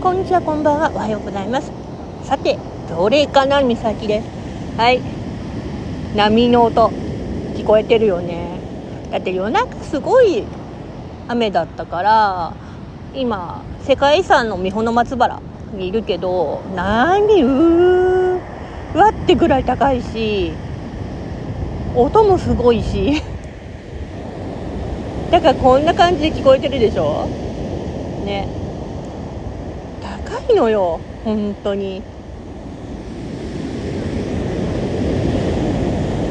こんにちはこんばんは。おはようございます。さてどれかなみさきです。はい。波の音聞こえてるよね。だって夜中すごい雨だったから今世界遺産の三保の松原にいるけど何うーってぐらい高いし音もすごいし。だからこんな感じで聞こえてるでしょ？ね。高いのよ本当に。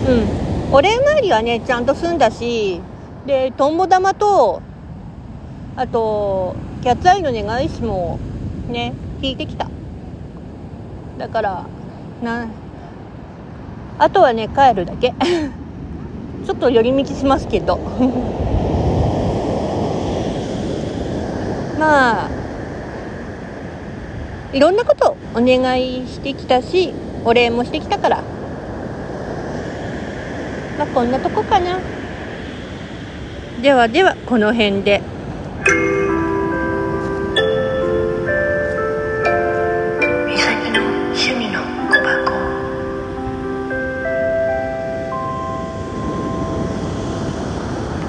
うん。お礼参りはねちゃんと済んだしでとんぼ玉とあとキャッツアイの願い師もね引いてきた。だからなあとはね帰るだけ。ちょっと寄り道しますけど。まあいろんなことお願いしてきたしお礼もしてきたから。まあこんなとこかな。ではではこの辺で。